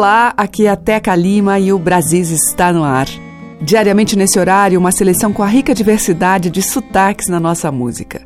Olá, aqui é a Teca Lima e o Brasis está no ar. Diariamente nesse horário, uma seleção com a rica diversidade de sotaques na nossa música.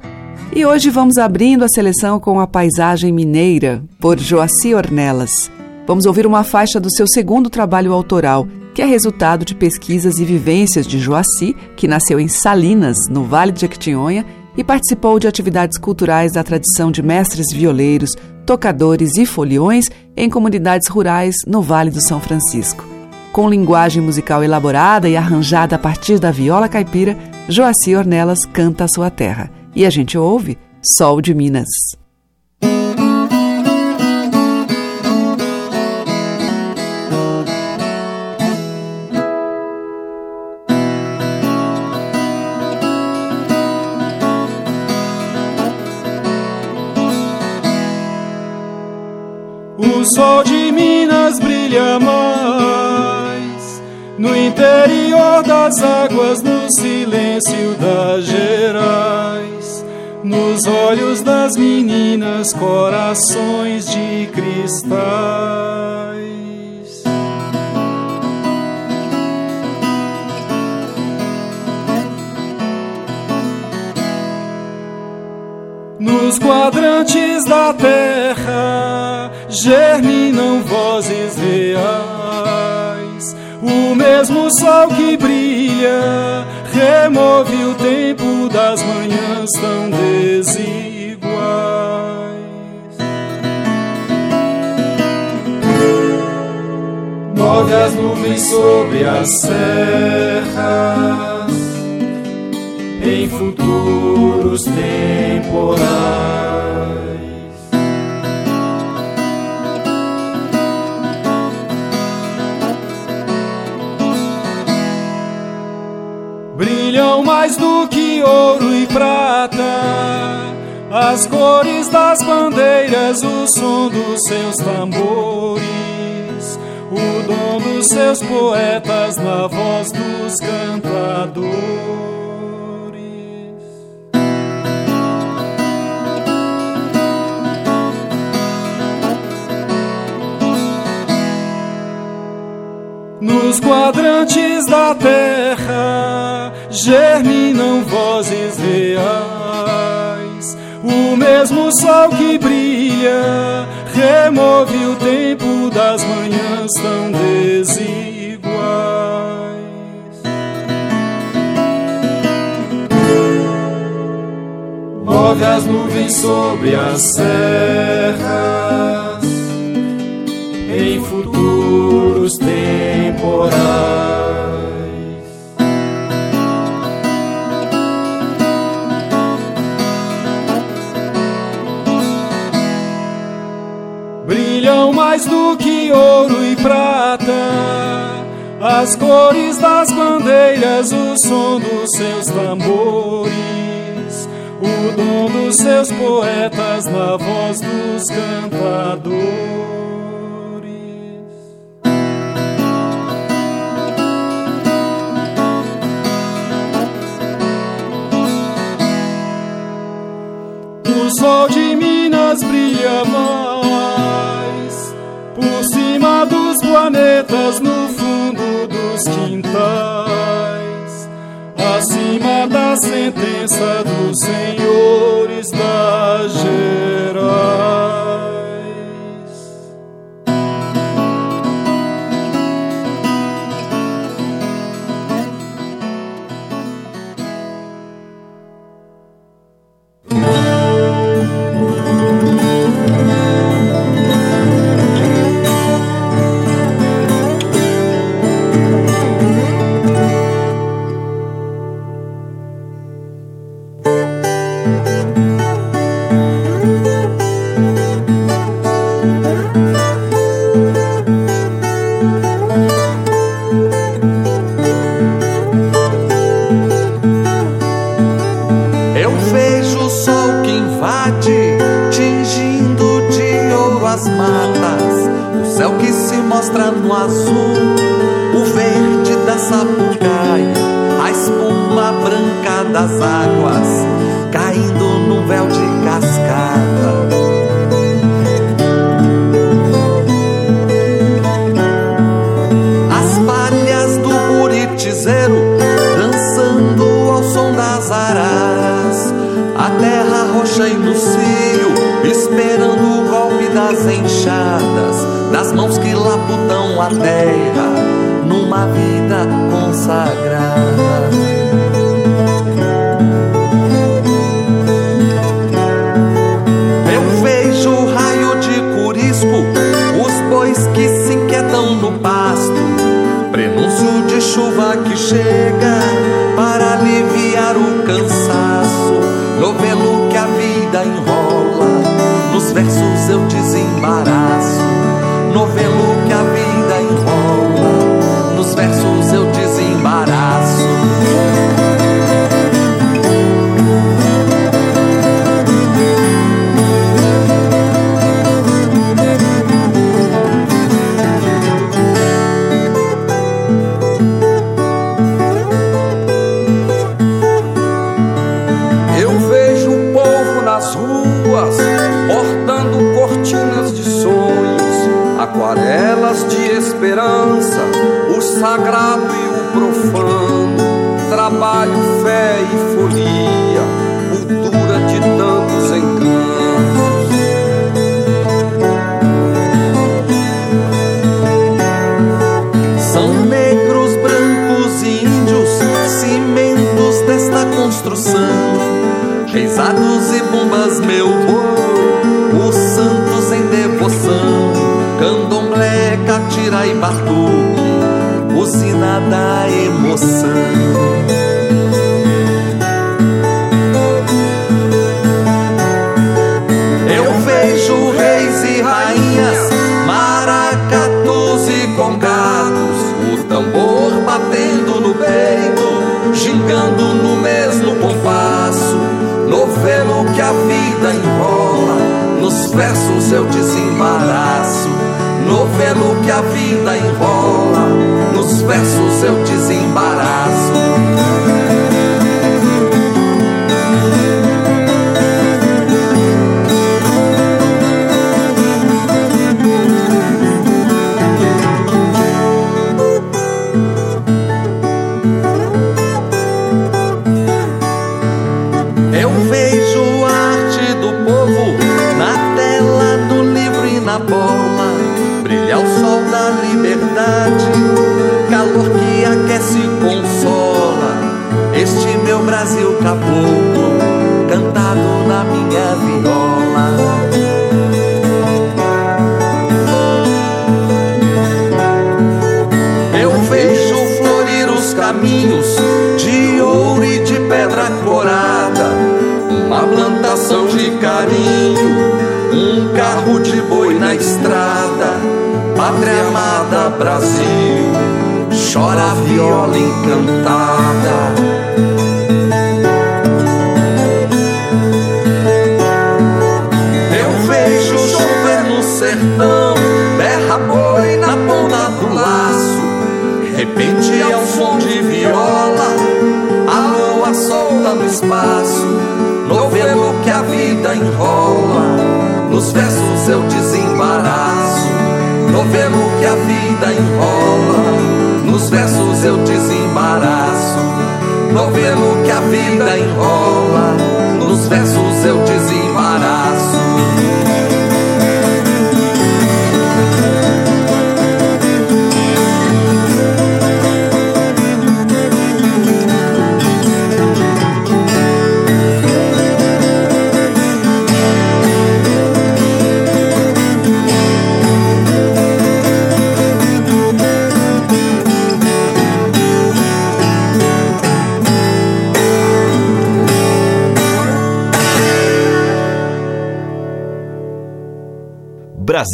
E hoje vamos abrindo a seleção com a Paisagem Mineira, por Joaci Ornelas. Vamos ouvir uma faixa do seu segundo trabalho autoral, que é resultado de pesquisas e vivências de Joaci, que nasceu em Salinas, no Vale de Jequitinhonha, e participou de atividades culturais da tradição de mestres violeiros, tocadores e foliões em comunidades rurais no Vale do São Francisco. Com linguagem musical elaborada e arranjada a partir da viola caipira, Joaci Ornelas canta a sua terra. E a gente ouve Sol de Minas. O sol de Minas brilha mais no interior das águas, no silêncio das gerais, nos olhos das meninas, corações de cristais. Nos quadrantes da terra germinam vozes reais. O mesmo sol que brilha remove o tempo das manhãs tão desiguais. Move as nuvens sobre as serras em futuros temporais. Ouro e prata, as cores das bandeiras, o som dos seus tambores, o dom dos seus poetas na voz dos cantadores. Nos quadrantes da terra germinam vozes reais. O mesmo sol que brilha remove o tempo das manhãs tão desiguais. Move as nuvens sobre as serras em futuros temporais. Prata, as cores das bandeiras, o som dos seus tambores, o dom dos seus poetas na voz dos cantadores. O sol de Minas brilha mais por cima dos planetas, no fundo dos quintais, acima da sentença dos senhores das gerais. Céu que se mostra no azul, o verde da sapucaia, a espuma branca das águas, caindo num véu de cascata. As palhas do buritizeiro dançando ao som das araras, a terra roxa e no cio, esperando o golpe das enxadas, das mãos que laputam a terra numa vida consagrada. Eu vejo o raio de curisco, os bois que se inquietam no pasto, prenúncio de chuva que chega para aliviar o cansaço, novelo que a vida enrola, nos versos eu desembaraço, Reisados e bombas, meu boi, os santos em devoção. Candomblé, catira e batuque, usina da emoção. Versos eu desembaraço, novelo que a vida enrola, nos versos eu desembaraço. Caboclo, cantado na minha viola. Eu vejo florir os caminhos de ouro e de pedra corada, uma plantação de carinho, um carro de boi na estrada, pátria amada Brasil, chora a viola encantada. Espaço, novelo que a vida enrola, nos versos eu desembaraço, novelo que a vida enrola, nos versos eu desembaraço, novelo que a vida enrola, nos versos eu desembaraço.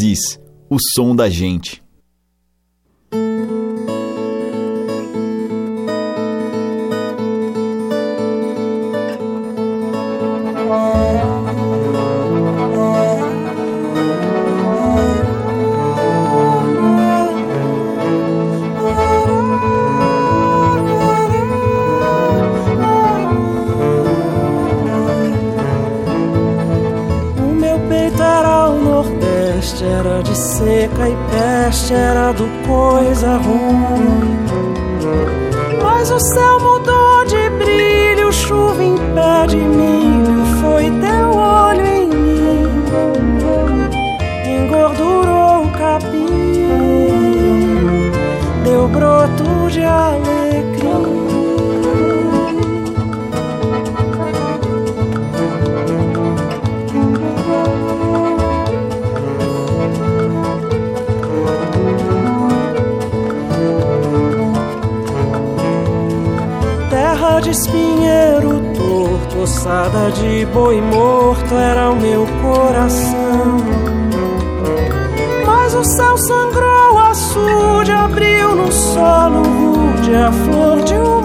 Brasis, o som da gente. Seca e peste era do coisa ruim. Mas o céu mudou de brilho, chuva em pé de milho, foi teu olho em mim, engordurou o capim, deu broto de alecrim. De espinheiro torto, ossada de boi morto era o meu coração. Mas o céu sangrou açude, abriu no solo rude a flor de uma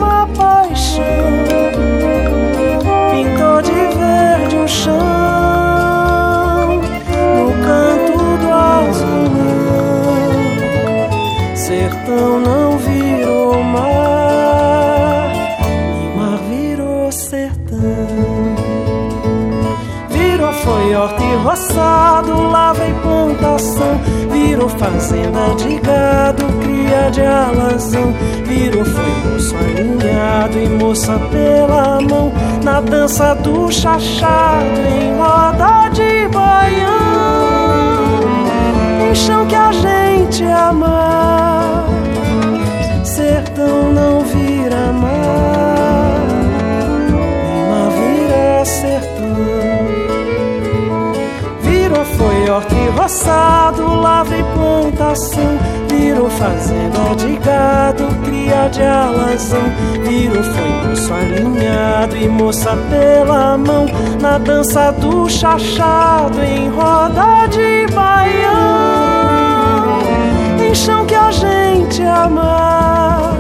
roçado, lava e plantação, virou fazenda de gado, cria de alazão, virou foi moço alinhado e moça pela mão, na dança do chachado, em roda de baião, em chão que a gente ama, sertão não vira mar, Lima vira sertão e roçado, lavra e plantação, virou fazenda de gado, cria de alazão, virou foi moço alinhado e moça pela mão, na dança do chachado, em roda de baião, em chão que a gente ama,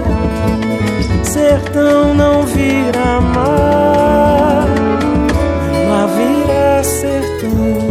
sertão não vira mar, lá vira sertão.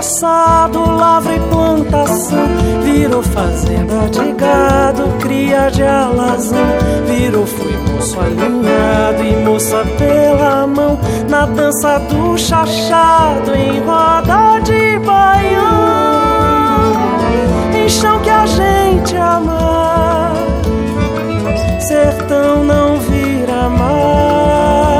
Roçado, lavra e plantação. Virou fazenda de gado, cria de alazão. Virou foi moço alinhado e moça pela mão. Na dança do chachado, em roda de baião. Em chão que a gente ama, sertão não vira mar.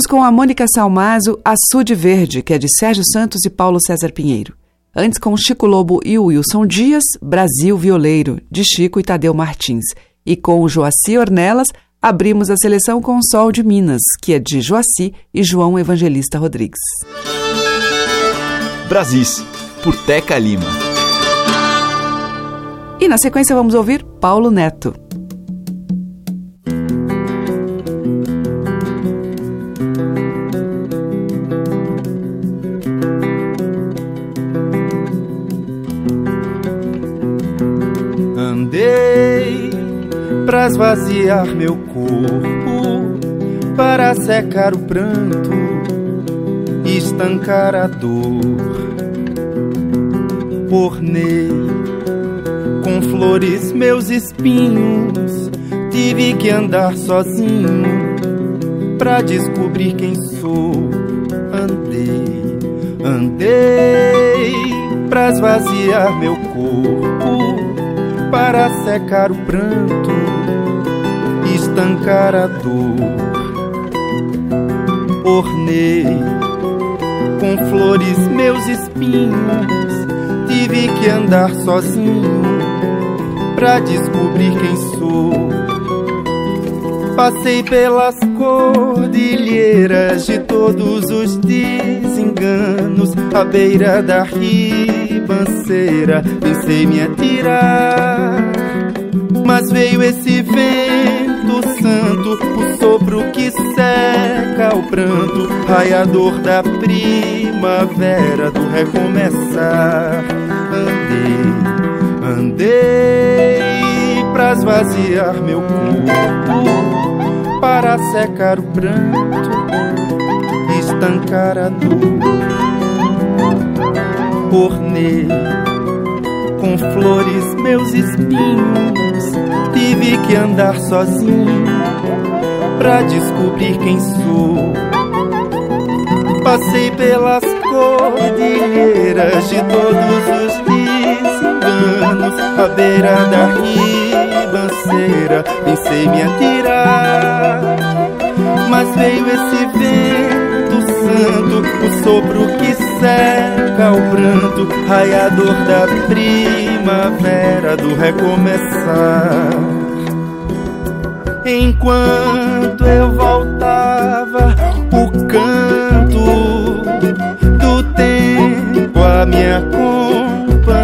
Ouvimos com a Mônica Salmazo Açude Verde, que é de Sérgio Santos e Paulo César Pinheiro. Antes com Chico Lobo e Wilson Dias, Brasil Violeiro, de Chico e Tadeu Martins. E com Joaci Ornelas, abrimos a seleção com Sol de Minas, que é de Joaci e João Evangelista Rodrigues. Brasis, por Teca Lima. E na sequência vamos ouvir Paulo Neto. Esvaziar meu corpo, para secar o pranto, estancar a dor. Ornei com flores meus espinhos, tive que andar sozinho para descobrir quem sou. Andei, andei para esvaziar meu corpo para secar o pranto, estancar a dor. Ornei com flores meus espinhos, tive que andar sozinho pra descobrir quem sou. Passei pelas cordilheiras de todos os desenganos, à beira da ribanceira, pensei me atirar. Mas veio esse vento santo, o sopro que seca o pranto, raiador da primavera, do recomeçar. Andei, andei pra esvaziar meu corpo, para secar o pranto, estancar a dor. Ornei com flores meus espinhos, tive que andar sozinho pra descobrir quem sou. Passei pelas cordilheiras de todos os desenganos, à beira da ribanceira, pensei me atirar, mas veio esse vento santo, o sopro que seca o pranto, raiador da primavera, do recomeçar. Enquanto eu voltava, o canto do tempo a me acompanhar.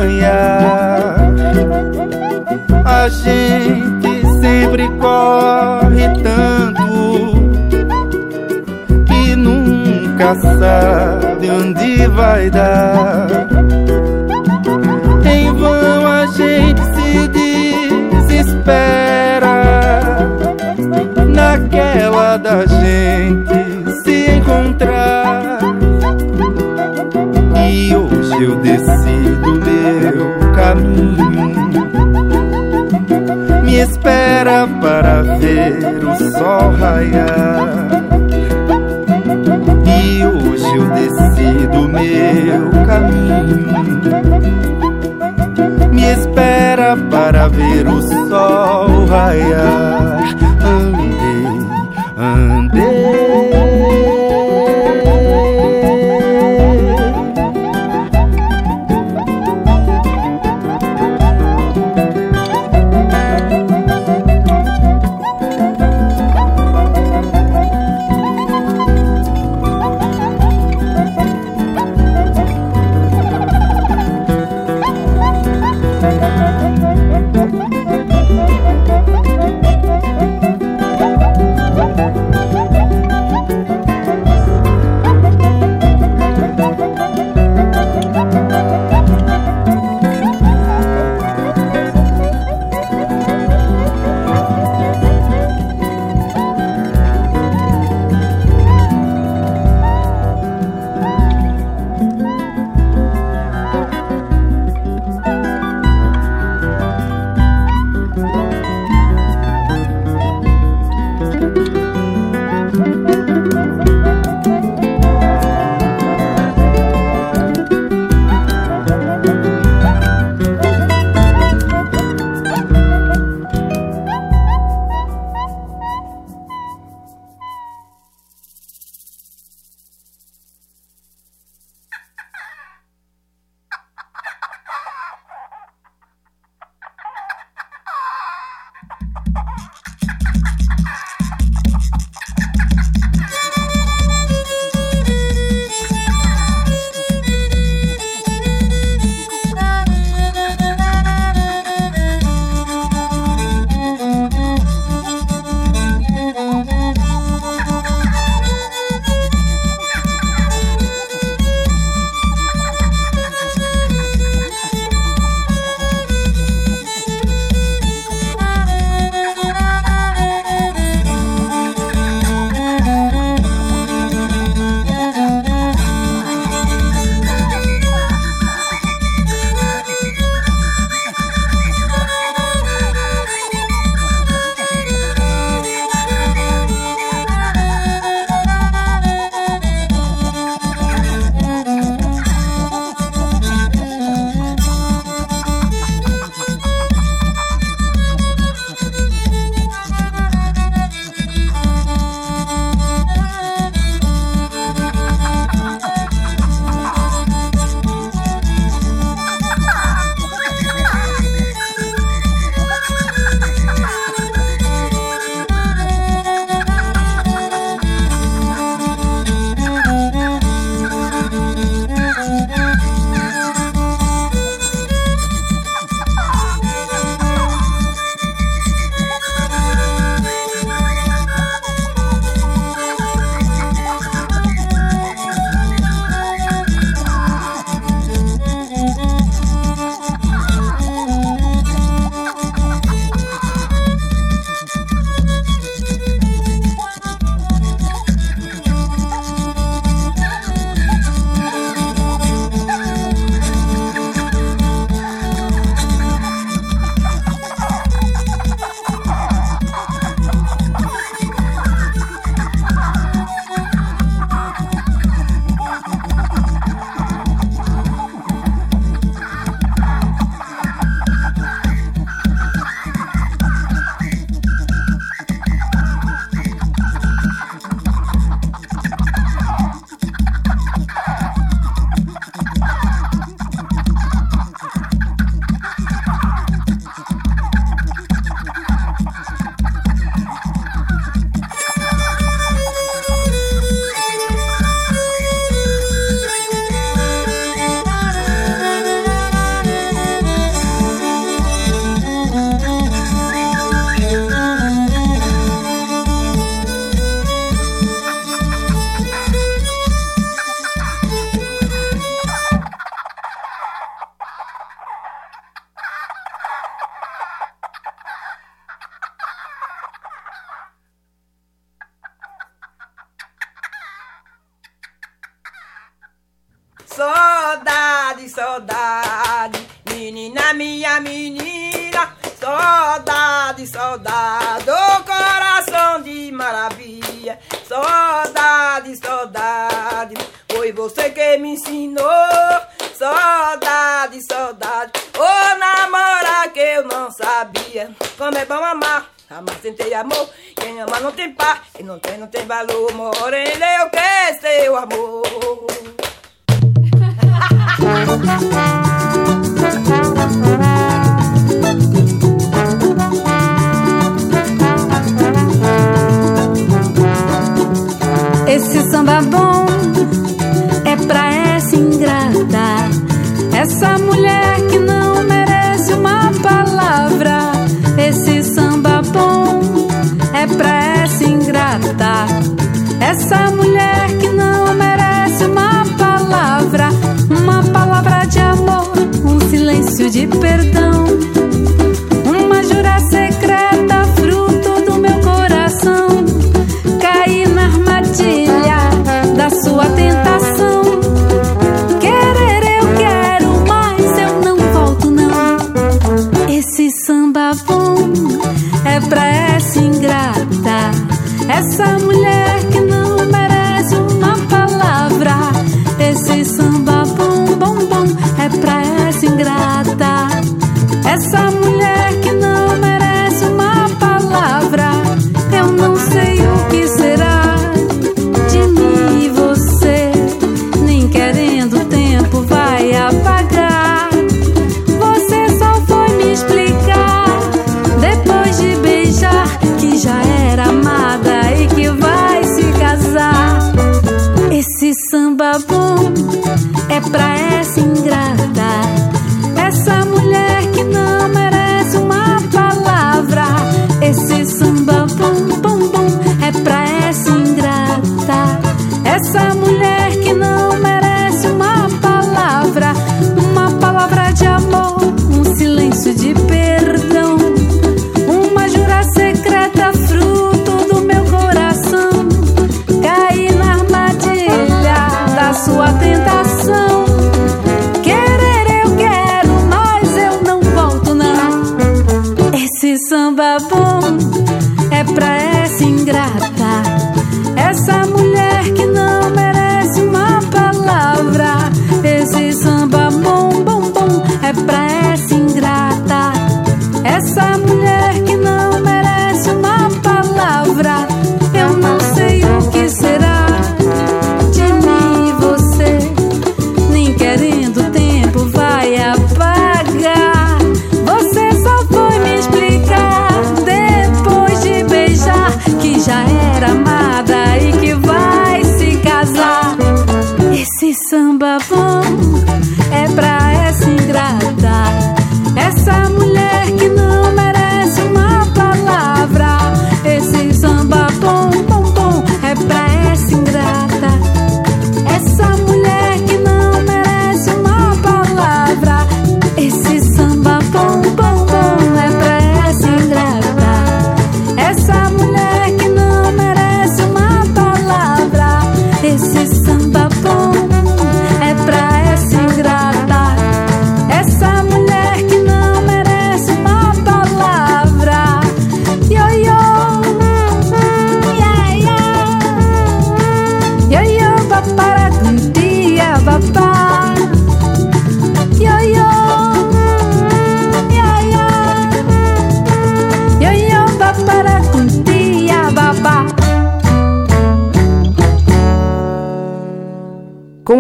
A gente sempre corre nunca sabe onde vai dar. Em vão a gente se desespera naquela da gente se encontrar. E hoje eu decido meu caminho. Me espera para ver o sol raiar. Meu caminho. Me espera para ver o sol raiar.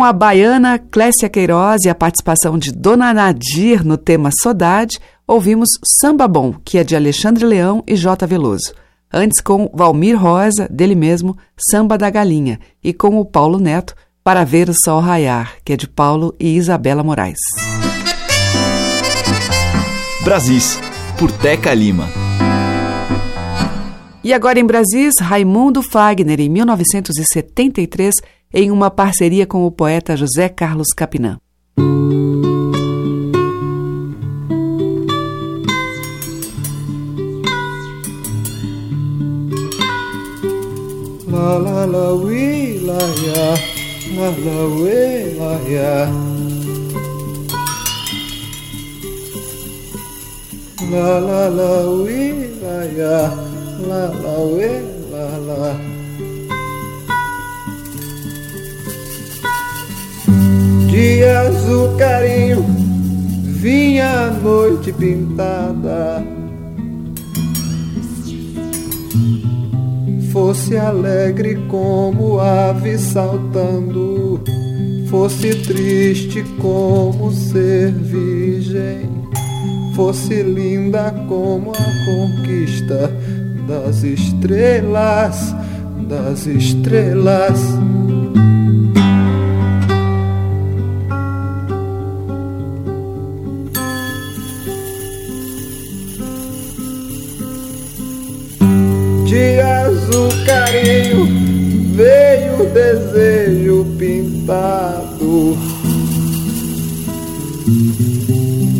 a baiana Clécia Queiroz e a participação de Dona Nadir no tema Saudade, ouvimos Samba Bom, que é de Alexandre Leão e J. Veloso. Antes com Valmir Rosa, dele mesmo, Samba da Galinha, e com o Paulo Neto, Para Ver o Sol Raiar, que é de Paulo e Isabela Moraes. Brasis, por Teca Lima. E agora em Brasis, Raimundo Fagner, em 1973, em uma parceria com o poeta José Carlos Capinã. La la la we la ya, la la we la ya. La la la we la ya, la la we la la. Dia azul carinho vinha a noite pintada fosse alegre como ave saltando, fosse triste como ser virgem, fosse linda como a conquista das estrelas, das estrelas. Desejo pintado.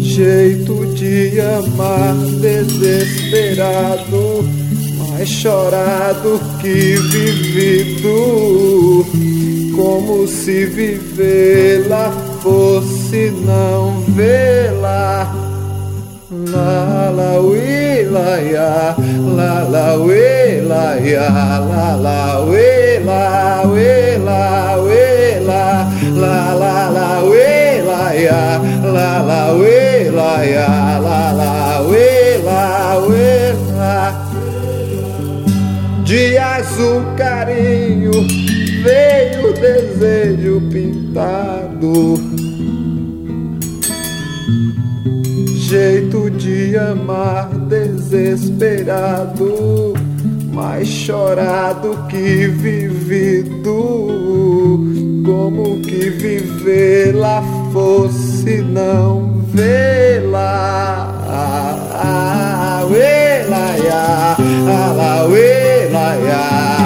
Jeito de amar desesperado, mais chorado que vivido. Como se vivê-la fosse não vê-la. La la ui la ya, la la ui la ya, la la ui we la ya la la we la we la de azul carinho veio o desejo pintado. Jeito de amar desesperado mais chorado que vivido, como que viver lá fosse não vê-la. Ah, ah, ah, ya,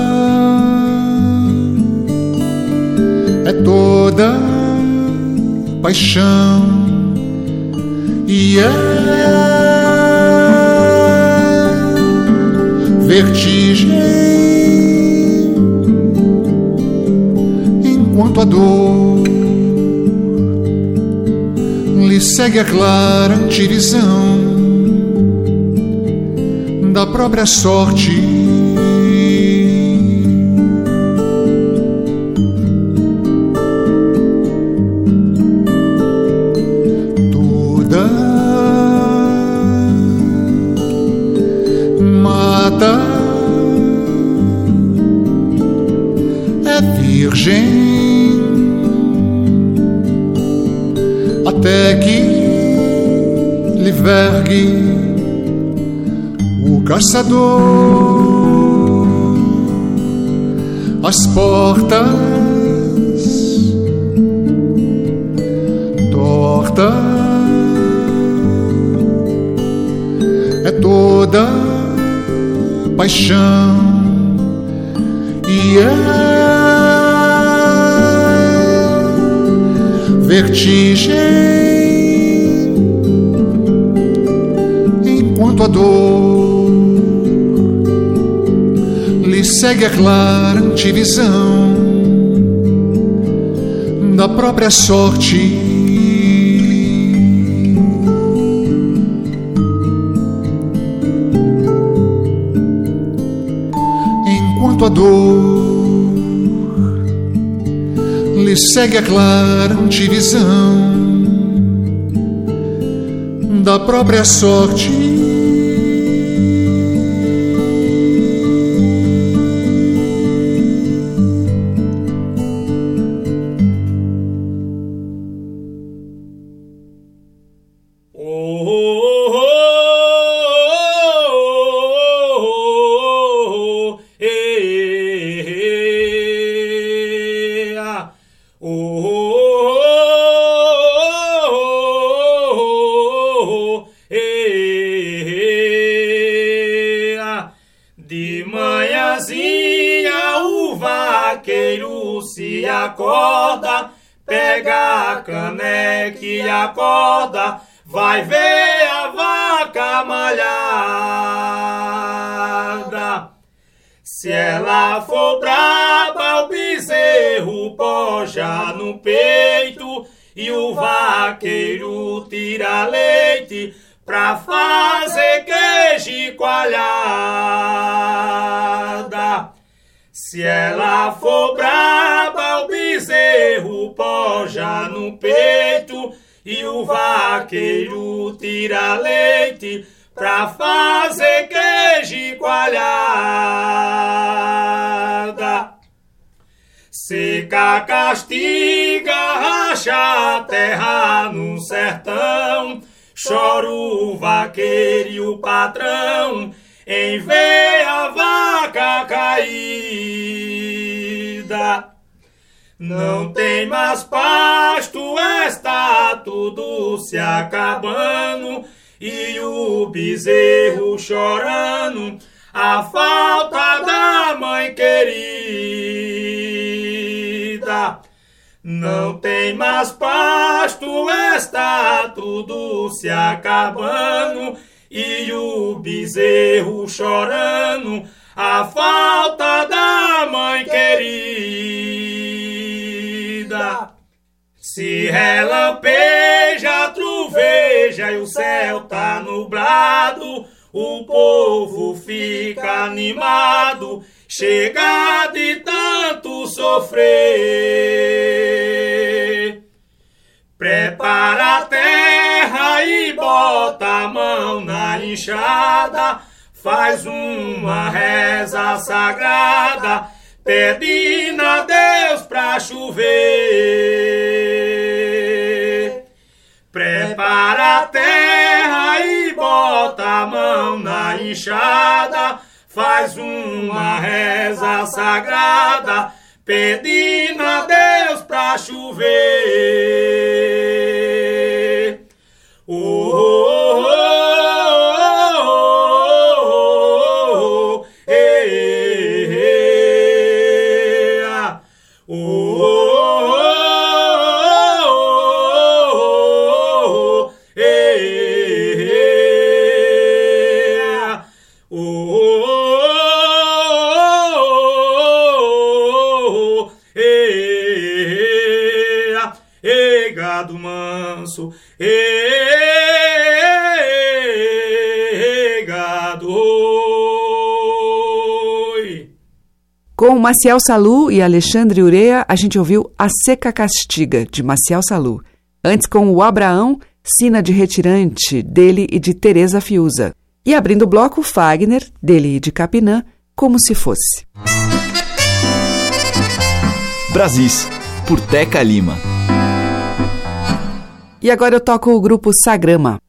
toda paixão e é vertigem enquanto a dor segue a clara antivisão da própria sorte. Mata é virgem. até que lhe vergue o caçador as portas tortas é toda paixão. E a vertigem. Enquanto a dor lhe segue a clara antivisão da própria sorte. Enquanto a dor lhe segue a clara antivisão da própria sorte. Se ela for braba, o bezerro poja no peito e o vaqueiro tira leite pra fazer queijo e coalhada. Seca castiga, racha a terra no sertão, chora o vaqueiro e o patrão, em ver a vaca caída. Não tem mais pasto, está tudo se acabando, e o bezerro chorando, a falta da mãe querida. Não tem mais pasto, está tudo se acabando, e o bezerro chorando a falta da mãe querida. Se relampeja, truveja e o céu tá nublado, o povo fica animado, chega de tanto sofrer. Prepara a terra e bota a mão na enxada, faz uma reza sagrada, pedindo a Deus pra chover. Prepara a terra e bota a mão na enxada, faz uma reza sagrada, pedindo a Deus pra chover. Oh, oh, oh, Com Maciel Salu e Alexandre Urea, a gente ouviu A Seca Castiga, de Maciel Salu. Antes, com o Abraão, Sina de Retirante, dele e de Teresa Fiuza. E abrindo o bloco, Fagner, dele e de Capinã, Como Se Fosse. Brasis, por Teca Lima. E agora eu toco o grupo Sagrama.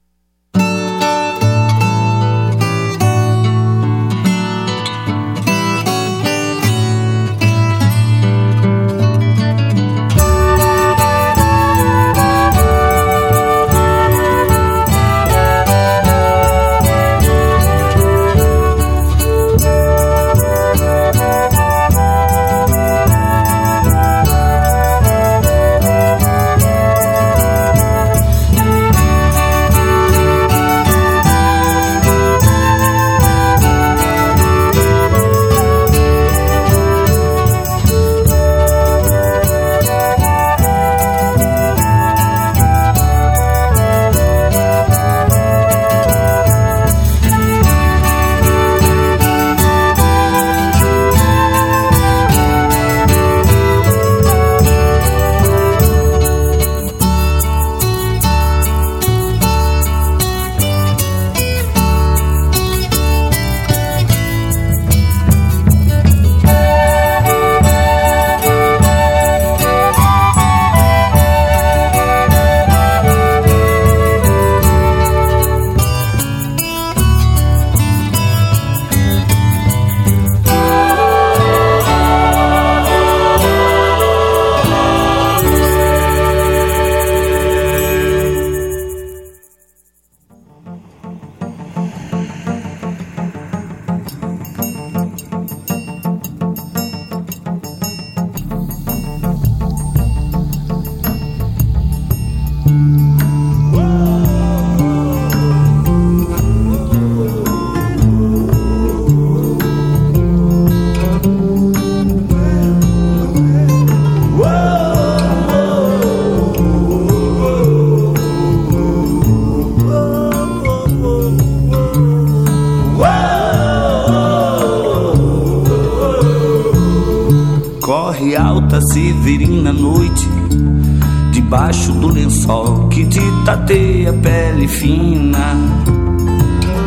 Tateia pele fina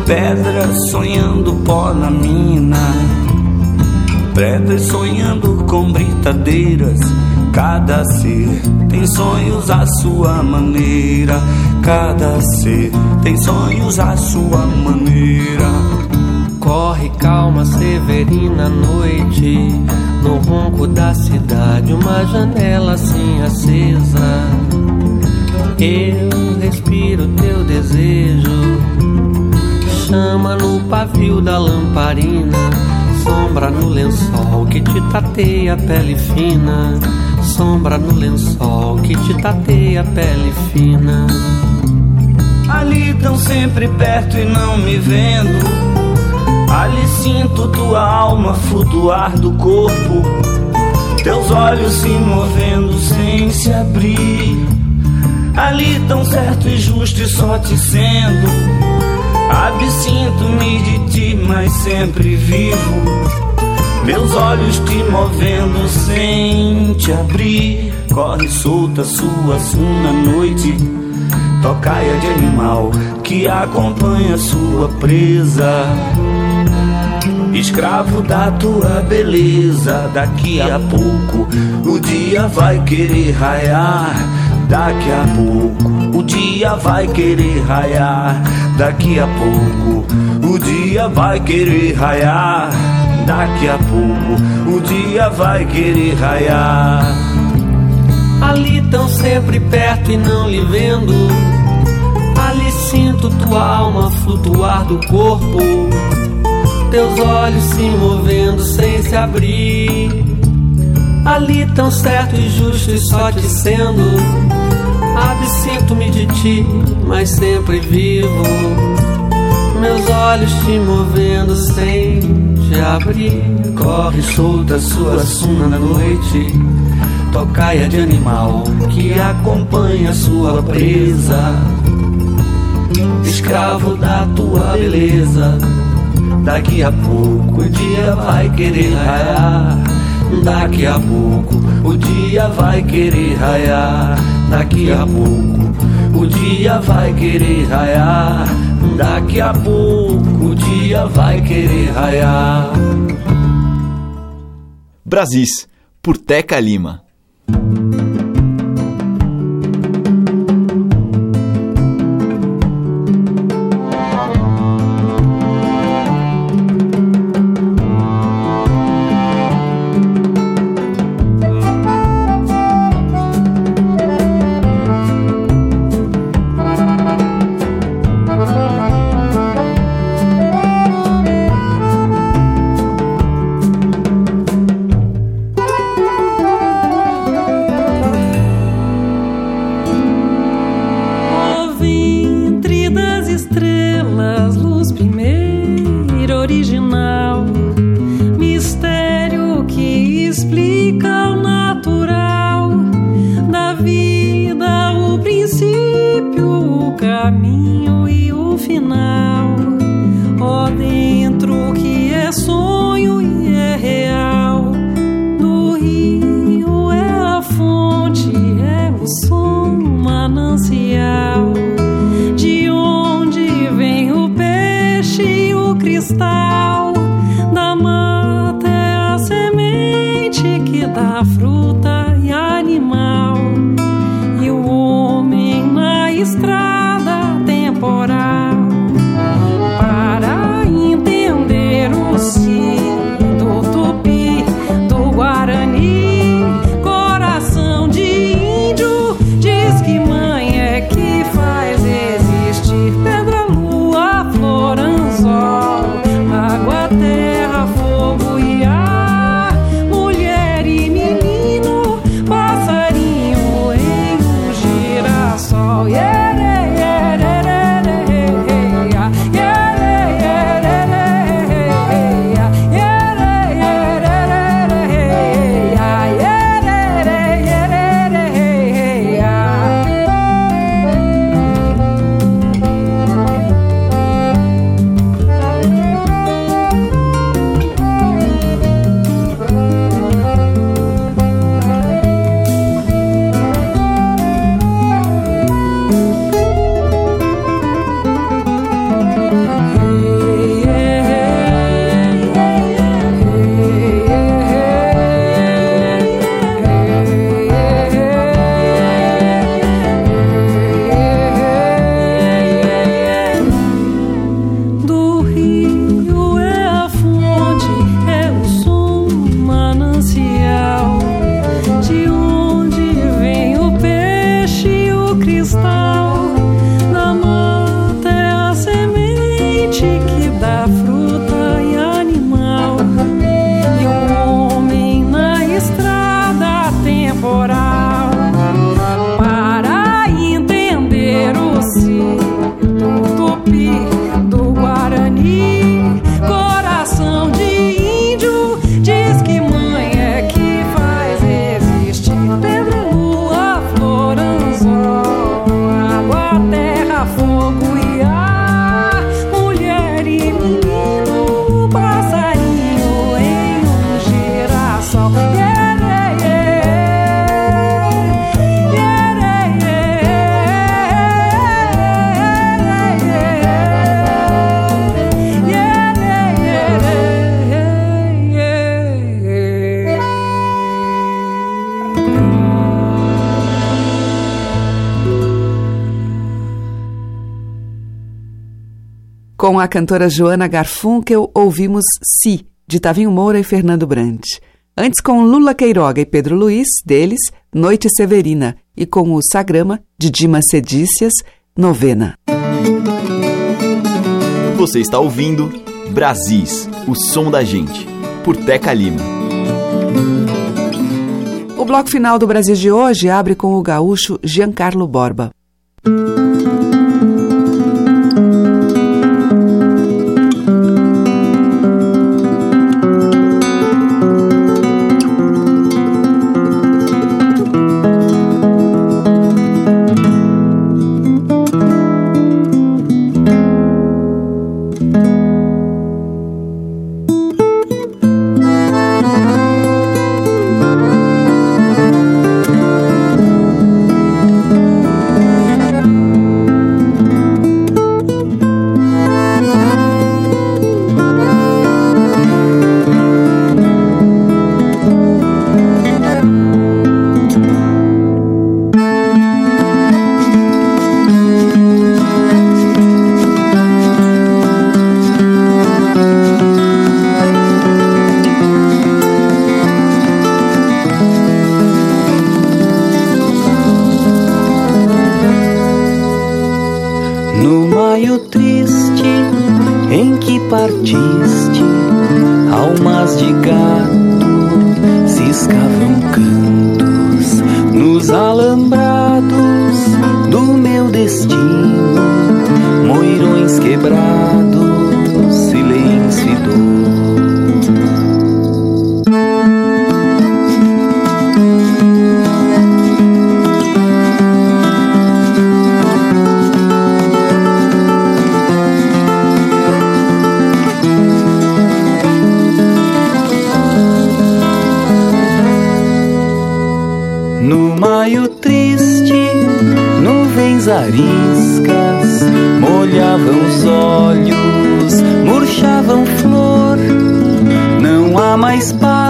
Pedra sonhando pó na mina Pedras sonhando com britadeiras Cada ser tem sonhos à sua maneira Cada ser tem sonhos à sua maneira. Corre calma, severina noite No ronco da cidade Uma janela assim acesa Eu respiro teu desejo. Chama no pavio da lamparina Sombra no lençol que te tateia a pele fina. Sombra no lençol que te tateia a pele fina. Ali tão sempre perto e não me vendo. Ali sinto tua alma flutuar do corpo, teus olhos se movendo sem se abrir. Ali tão certo e justo e só te sendo. Absinto-me de ti, mas sempre vivo. Meus olhos te movendo sem te abrir. Corre solta sua suna noite. Tocaia de animal que acompanha sua presa escravo da tua beleza. Daqui a pouco o dia vai querer raiar. Daqui a pouco o dia vai querer raiar. Daqui a pouco o dia vai querer raiar. Daqui a pouco o dia vai querer raiar. Ali tão sempre perto e não lhe vendo. Ali sinto tua alma flutuar do corpo teus olhos se movendo sem se abrir. Ali tão certo e justo e só te sendo. Absinto-me de ti, mas sempre vivo. Meus olhos te movendo sem te abrir. Corre solta sua suna na noite. Tocaia de animal que acompanha sua presa. Escravo da tua beleza Daqui a pouco o dia vai querer raiar. Daqui a pouco o dia vai querer raiar. Daqui a pouco o dia vai querer raiar. Daqui a pouco o dia vai querer raiar. Brasis, por Teca Lima. A cantora Joana Garfunkel, ouvimos Si, de Tavinho Moura e Fernando Brandt. Antes, com Lula Queiroga e Pedro Luiz, deles, Noite Severina, e com o Sagrama, de Dimas Cedícias, Novena. Você está ouvindo Brasis, o som da gente, por Teca Lima. O bloco final do Brasil de hoje abre com o gaúcho Giancarlo Borba.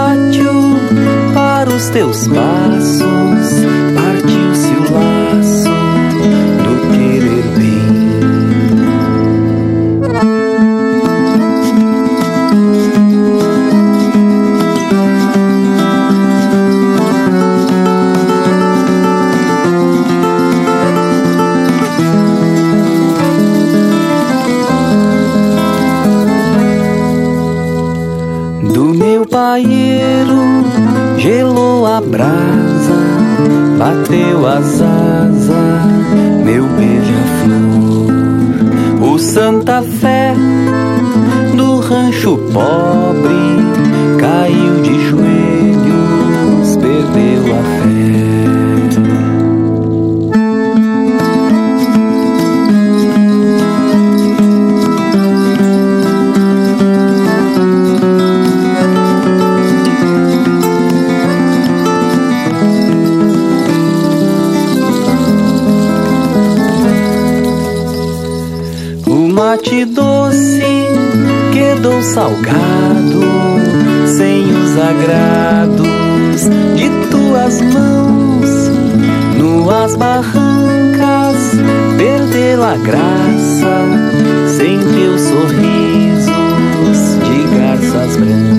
pátio para os teus passos partiu-se o laço do querer bem. bateu as asas, meu beija-flor. O Santa Fé do rancho pobre mate doce, quedou salgado, sem os agrados de tuas mãos. Nuas barrancas, perdeu a graça, sem teus sorrisos de garças brancas.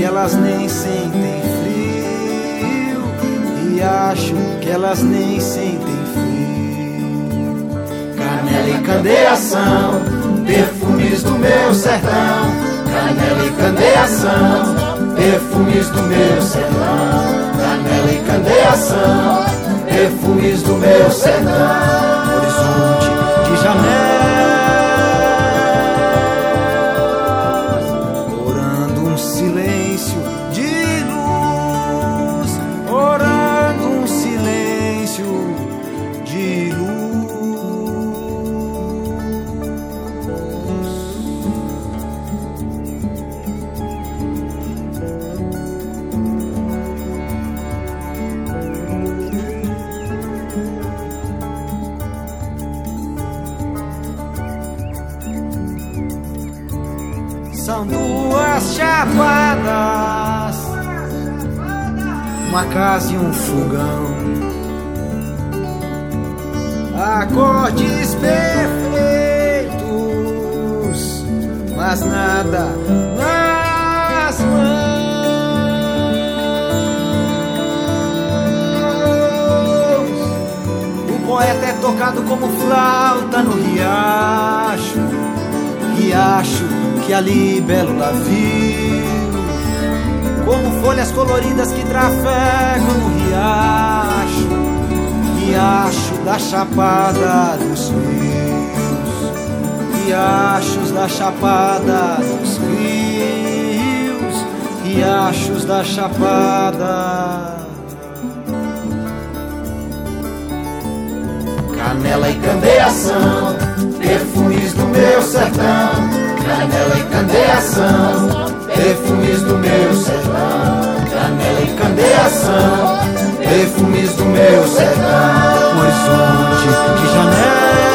Que elas nem sentem frio, riacho que elas nem sentem frio. Canela e candeação, perfumes do meu sertão canela e candeação, perfumes do meu sertão, canela e candeação, perfumes do meu sertão, horizonte de janelas. Chapadas, uma casa e um fogão, acordes perfeitos, mas nada nas mãos. O poeta é tocado como flauta no riacho, riacho que ali belo lá como folhas coloridas que trafegam no riacho, riacho da chapada dos rios, riachos da chapada dos rios, riachos da chapada. Canela e candeação, perfumes do meu sertão, canela e candeação perfumes do meu sertão, canela e candeação, perfumes do meu sertão, horizonte de janela.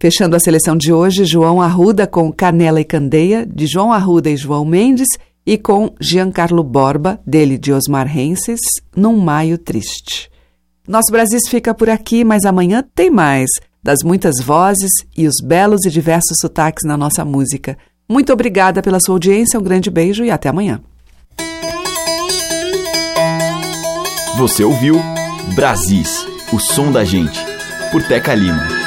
Fechando a seleção de hoje, João Arruda com Canela e Candeia, de João Arruda e João Mendes, e com Giancarlo Borba, dele de Osmar Renses, Num Maio Triste. Nosso Brasil fica por aqui, mas amanhã tem mais, das muitas vozes e os belos e diversos sotaques na nossa música. Muito obrigada pela sua audiência, um grande beijo e até amanhã. Você ouviu Brasis, o som da gente, por Teca Lima.